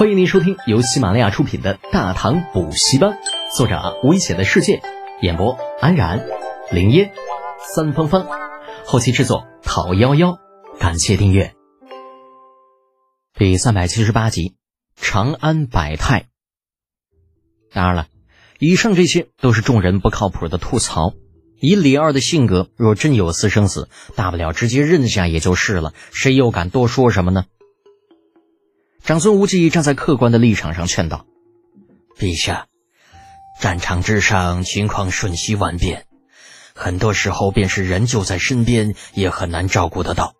欢迎您收听由喜马拉雅出品的《大唐补习班》，作者危险的世界，演播安然、林烟、三芳芳，后期制作陶幺幺。感谢订阅。第三百七十八集，长安百态。当然了，以上这些都是众人不靠谱的吐槽。以李二的性格，若真有私生子，大不了直接认下也就是了，谁又敢多说什么呢？长孙无忌站在客观的立场上劝道：“陛下，战场之上情况瞬息万变，很多时候便是人就在身边也很难照顾得到。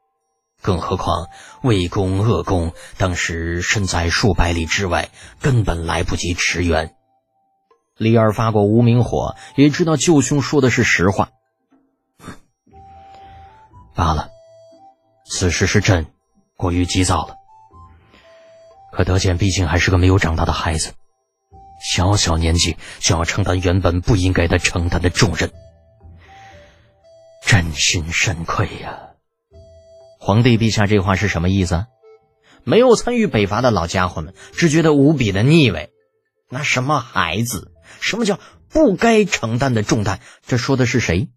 更何况魏公、鄂公当时身在数百里之外，根本来不及驰援。”李二发过无名火，也知道舅兄说的是实话。罢了，此事是朕过于急躁了。可德简毕竟还是个没有长大的孩子，小小年纪就要承担原本不应该他承担的重任，真心深愧呀。皇帝陛下这话是什么意思？没有参与北伐的老家伙们只觉得无比的腻味。那什么孩子？什么叫不该承担的重担？这说的是谁？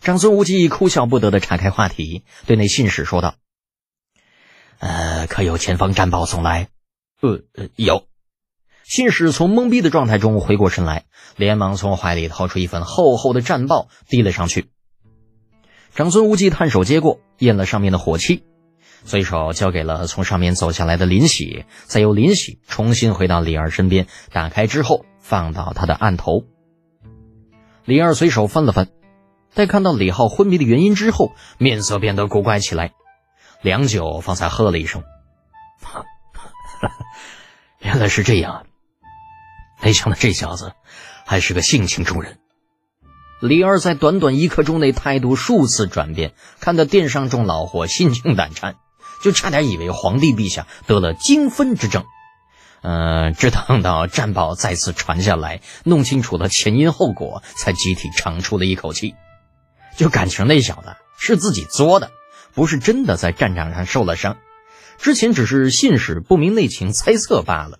长孙无忌哭笑不得的岔开话题，对那信使说道：“呃，可有前方战报送来？”“呃呃，有。”信使从懵逼的状态中回过神来，连忙从怀里掏出一份厚厚的战报，递了上去。长孙无忌探手接过，咽了上面的火气。随手交给了从上面走下来的林喜，再由林喜重新回到李二身边，打开之后放到他的案头。李二随手翻了翻，在看到李浩昏迷的原因之后，面色变得古怪起来，良久方才喝了一声：“ 原来是这样啊！没想到这小子还是个性情中人。”李二在短短一刻钟内态度数次转变，看得殿上众老伙心惊胆颤。就差点以为皇帝陛下得了惊分之症，呃，直等到战报再次传下来，弄清楚了前因后果，才集体长出了一口气。就感情那小子是自己作的，不是真的在战场上受了伤，之前只是信使不明内情，猜测罢了。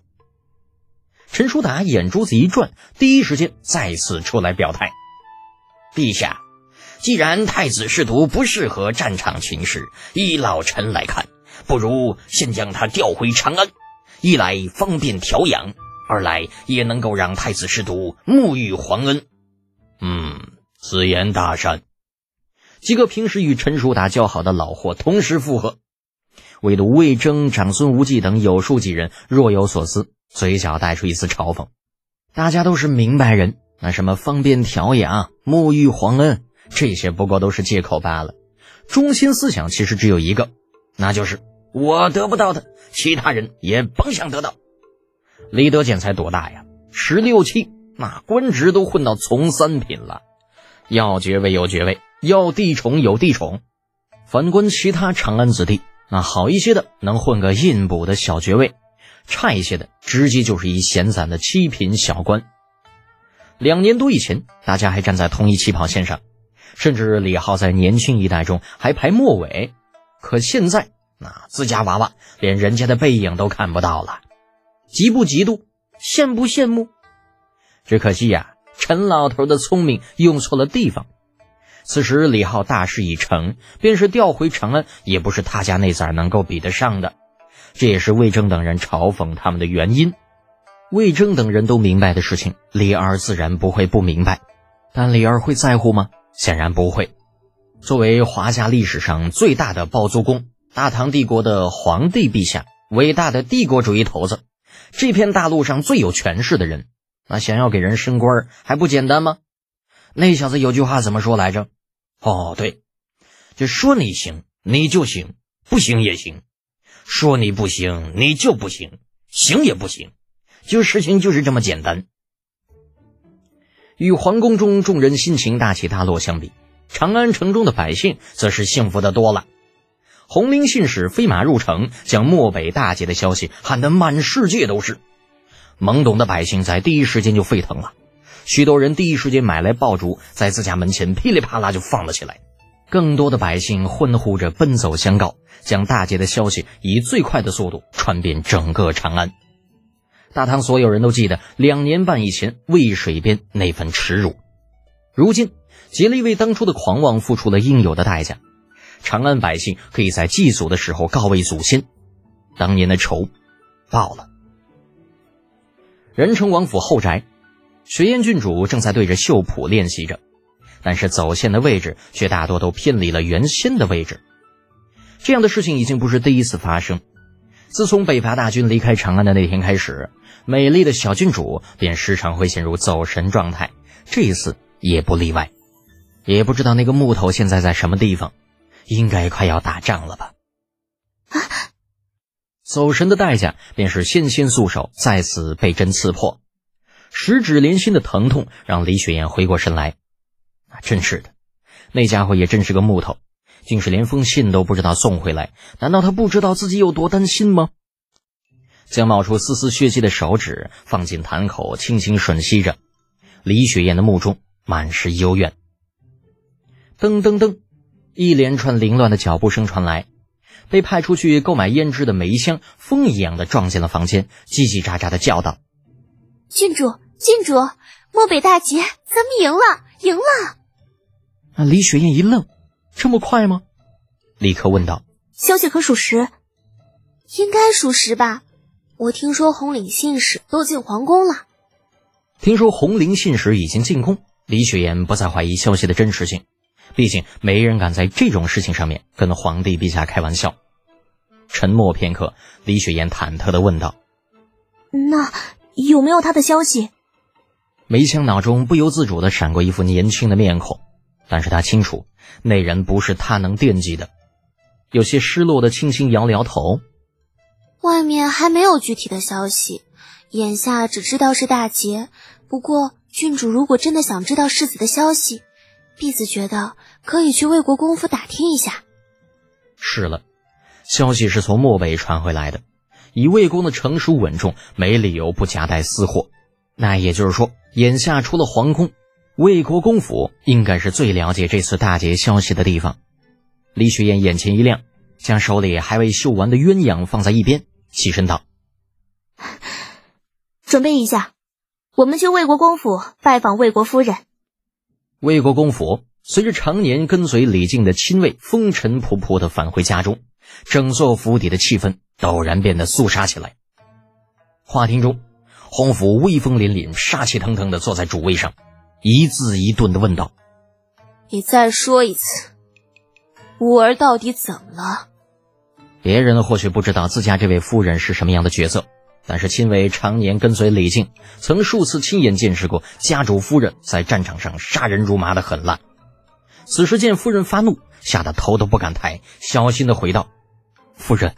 陈叔达眼珠子一转，第一时间再次出来表态：“陛下。”既然太子侍读不适合战场情势，依老臣来看，不如先将他调回长安，一来方便调养，二来也能够让太子侍读沐浴皇恩。嗯，此言大善。几个平时与陈叔达交好的老货同时附和，唯独魏征、长孙无忌等有数几人若有所思，嘴角带出一丝嘲讽。大家都是明白人，那什么方便调养、沐浴皇恩。这些不过都是借口罢了，中心思想其实只有一个，那就是我得不到的，其他人也甭想得到。李德简才多大呀？十六七，那官职都混到从三品了，要爵位有爵位，要地宠有地宠。反观其他长安子弟，那好一些的能混个印补的小爵位，差一些的直接就是一闲散的七品小官。两年多以前，大家还站在同一起跑线上。甚至李浩在年轻一代中还排末尾，可现在那自家娃娃连人家的背影都看不到了，嫉不嫉妒，羡不羡慕？只可惜呀，陈老头的聪明用错了地方。此时李浩大势已成，便是调回长安，也不是他家那崽能够比得上的。这也是魏征等人嘲讽他们的原因。魏征等人都明白的事情，李二自然不会不明白，但李二会在乎吗？显然不会。作为华夏历史上最大的包租公，大唐帝国的皇帝陛下，伟大的帝国主义头子，这片大陆上最有权势的人，那想要给人升官还不简单吗？那小子有句话怎么说来着？哦，对，就说你行你就行，不行也行；说你不行你就不行，行也不行。就事情就是这么简单。与皇宫中众人心情大起大落相比，长安城中的百姓则是幸福的多了。红绫信使飞马入城，将漠北大捷的消息喊得满世界都是。懵懂的百姓在第一时间就沸腾了，许多人第一时间买来爆竹，在自家门前噼里啪啦就放了起来。更多的百姓欢呼着奔走相告，将大捷的消息以最快的速度传遍整个长安。大唐所有人都记得两年半以前渭水边那份耻辱，如今竭力为当初的狂妄付出了应有的代价。长安百姓可以在祭祖的时候告慰祖先，当年的仇报了。仁成王府后宅，雪燕郡主正在对着绣谱练习着。但是走线的位置却大多都偏离了原先的位置，这样的事情已经不是第一次发生。自从北伐大军离开长安的那天开始，美丽的小郡主便时常会陷入走神状态，这一次也不例外。也不知道那个木头现在在什么地方，应该快要打仗了吧？啊！走神的代价便是纤纤素手再次被针刺破，十指连心的疼痛让李雪燕回过神来。真是的，那家伙也真是个木头，竟是连封信都不知道送回来。难道他不知道自己有多担心吗？将冒出丝丝血迹的手指放进坛口，轻轻吮吸着。李雪燕的目中满是幽怨。噔噔噔，一连串凌乱的脚步声传来，被派出去购买胭脂的梅香风一样的撞进了房间，叽叽喳喳的叫道：“郡主，郡主，漠北大捷，咱们赢了，赢了！”啊！李雪燕一愣，这么快吗？立刻问道：“消息可属实？应该属实吧？我听说红领信使都进皇宫了。听说红绫信使已经进宫，李雪燕不再怀疑消息的真实性。毕竟没人敢在这种事情上面跟皇帝陛下开玩笑。沉默片刻，李雪燕忐忑的问道：“那有没有他的消息？”梅香脑中不由自主的闪过一副年轻的面孔。但是他清楚，那人不是他能惦记的，有些失落的轻轻摇了摇头。外面还没有具体的消息，眼下只知道是大捷。不过郡主如果真的想知道世子的消息，婢子觉得可以去魏国公府打听一下。是了，消息是从漠北传回来的，以魏公的成熟稳重，没理由不夹带私货。那也就是说，眼下除了皇宫。魏国公府应该是最了解这次大捷消息的地方。李雪燕眼前一亮，将手里还未绣完的鸳鸯放在一边，起身道：“准备一下，我们去魏国公府拜访魏国夫人。”魏国公府随着常年跟随李靖的亲卫风尘仆仆的返回家中，整座府邸的气氛陡然变得肃杀起来。花厅中，洪福威风凛凛、杀气腾腾的坐在主位上。一字一顿的问道：“你再说一次，五儿到底怎么了？”别人或许不知道自家这位夫人是什么样的角色，但是亲为常年跟随李靖，曾数次亲眼见识过家主夫人在战场上杀人如麻的狠辣。此时见夫人发怒，吓得头都不敢抬，小心的回道：“夫人，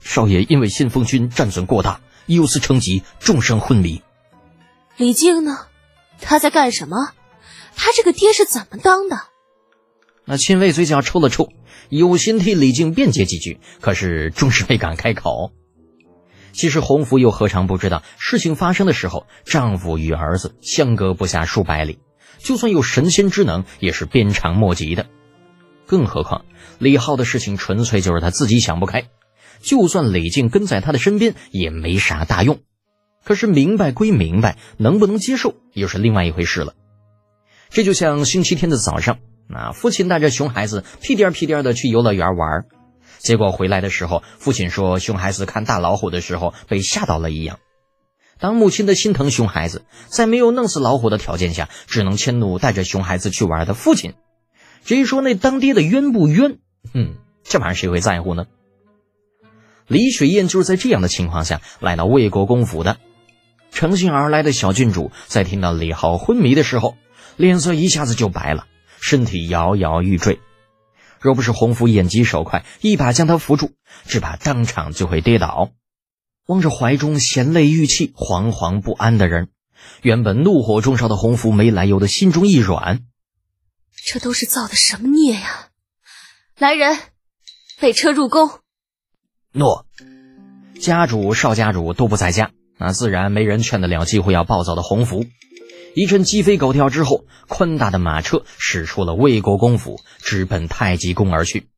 少爷因为先锋军战损过大，忧思成疾，重伤昏迷。”李靖呢？他在干什么？他这个爹是怎么当的？那亲卫嘴角抽了抽，有心替李靖辩解几句，可是终是没敢开口。其实洪福又何尝不知道，事情发生的时候，丈夫与儿子相隔不下数百里，就算有神仙之能，也是鞭长莫及的。更何况李浩的事情纯粹就是他自己想不开，就算李靖跟在他的身边，也没啥大用。可是明白归明白，能不能接受又是另外一回事了。这就像星期天的早上，那父亲带着熊孩子屁颠屁颠的去游乐园玩，结果回来的时候，父亲说熊孩子看大老虎的时候被吓到了一样。当母亲的心疼熊孩子，在没有弄死老虎的条件下，只能迁怒带着熊孩子去玩的父亲。至于说那当爹的冤不冤，嗯，这玩意儿谁会在乎呢？李雪燕就是在这样的情况下来到魏国公府的。乘兴而来的小郡主在听到李浩昏迷的时候，脸色一下子就白了，身体摇摇欲坠。若不是洪福眼疾手快，一把将他扶住，只怕当场就会跌倒。望着怀中衔泪欲泣、惶惶不安的人，原本怒火中烧的洪福没来由的心中一软。这都是造的什么孽呀！来人，备车入宫。诺。家主、少家主都不在家。那自然没人劝得了几乎要暴走的洪福，一阵鸡飞狗跳之后，宽大的马车驶出了魏国公府，直奔太极宫而去。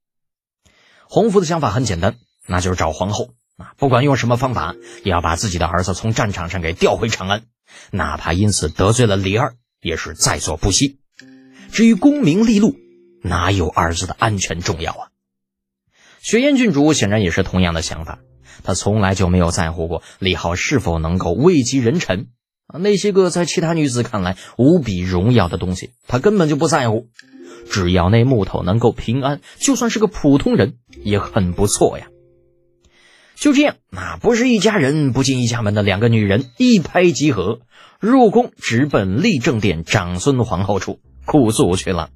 洪福的想法很简单，那就是找皇后啊，不管用什么方法，也要把自己的儿子从战场上给调回长安，哪怕因此得罪了李二，也是在所不惜。至于功名利禄，哪有儿子的安全重要啊？雪燕郡主显然也是同样的想法，她从来就没有在乎过李浩是否能够位极人臣啊。那些个在其他女子看来无比荣耀的东西，她根本就不在乎。只要那木头能够平安，就算是个普通人也很不错呀。就这样，那不是一家人不进一家门的两个女人一拍即合，入宫直奔立正殿长孙皇后处哭诉去了。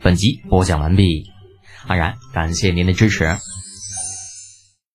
本集播讲完毕，安然感谢您的支持。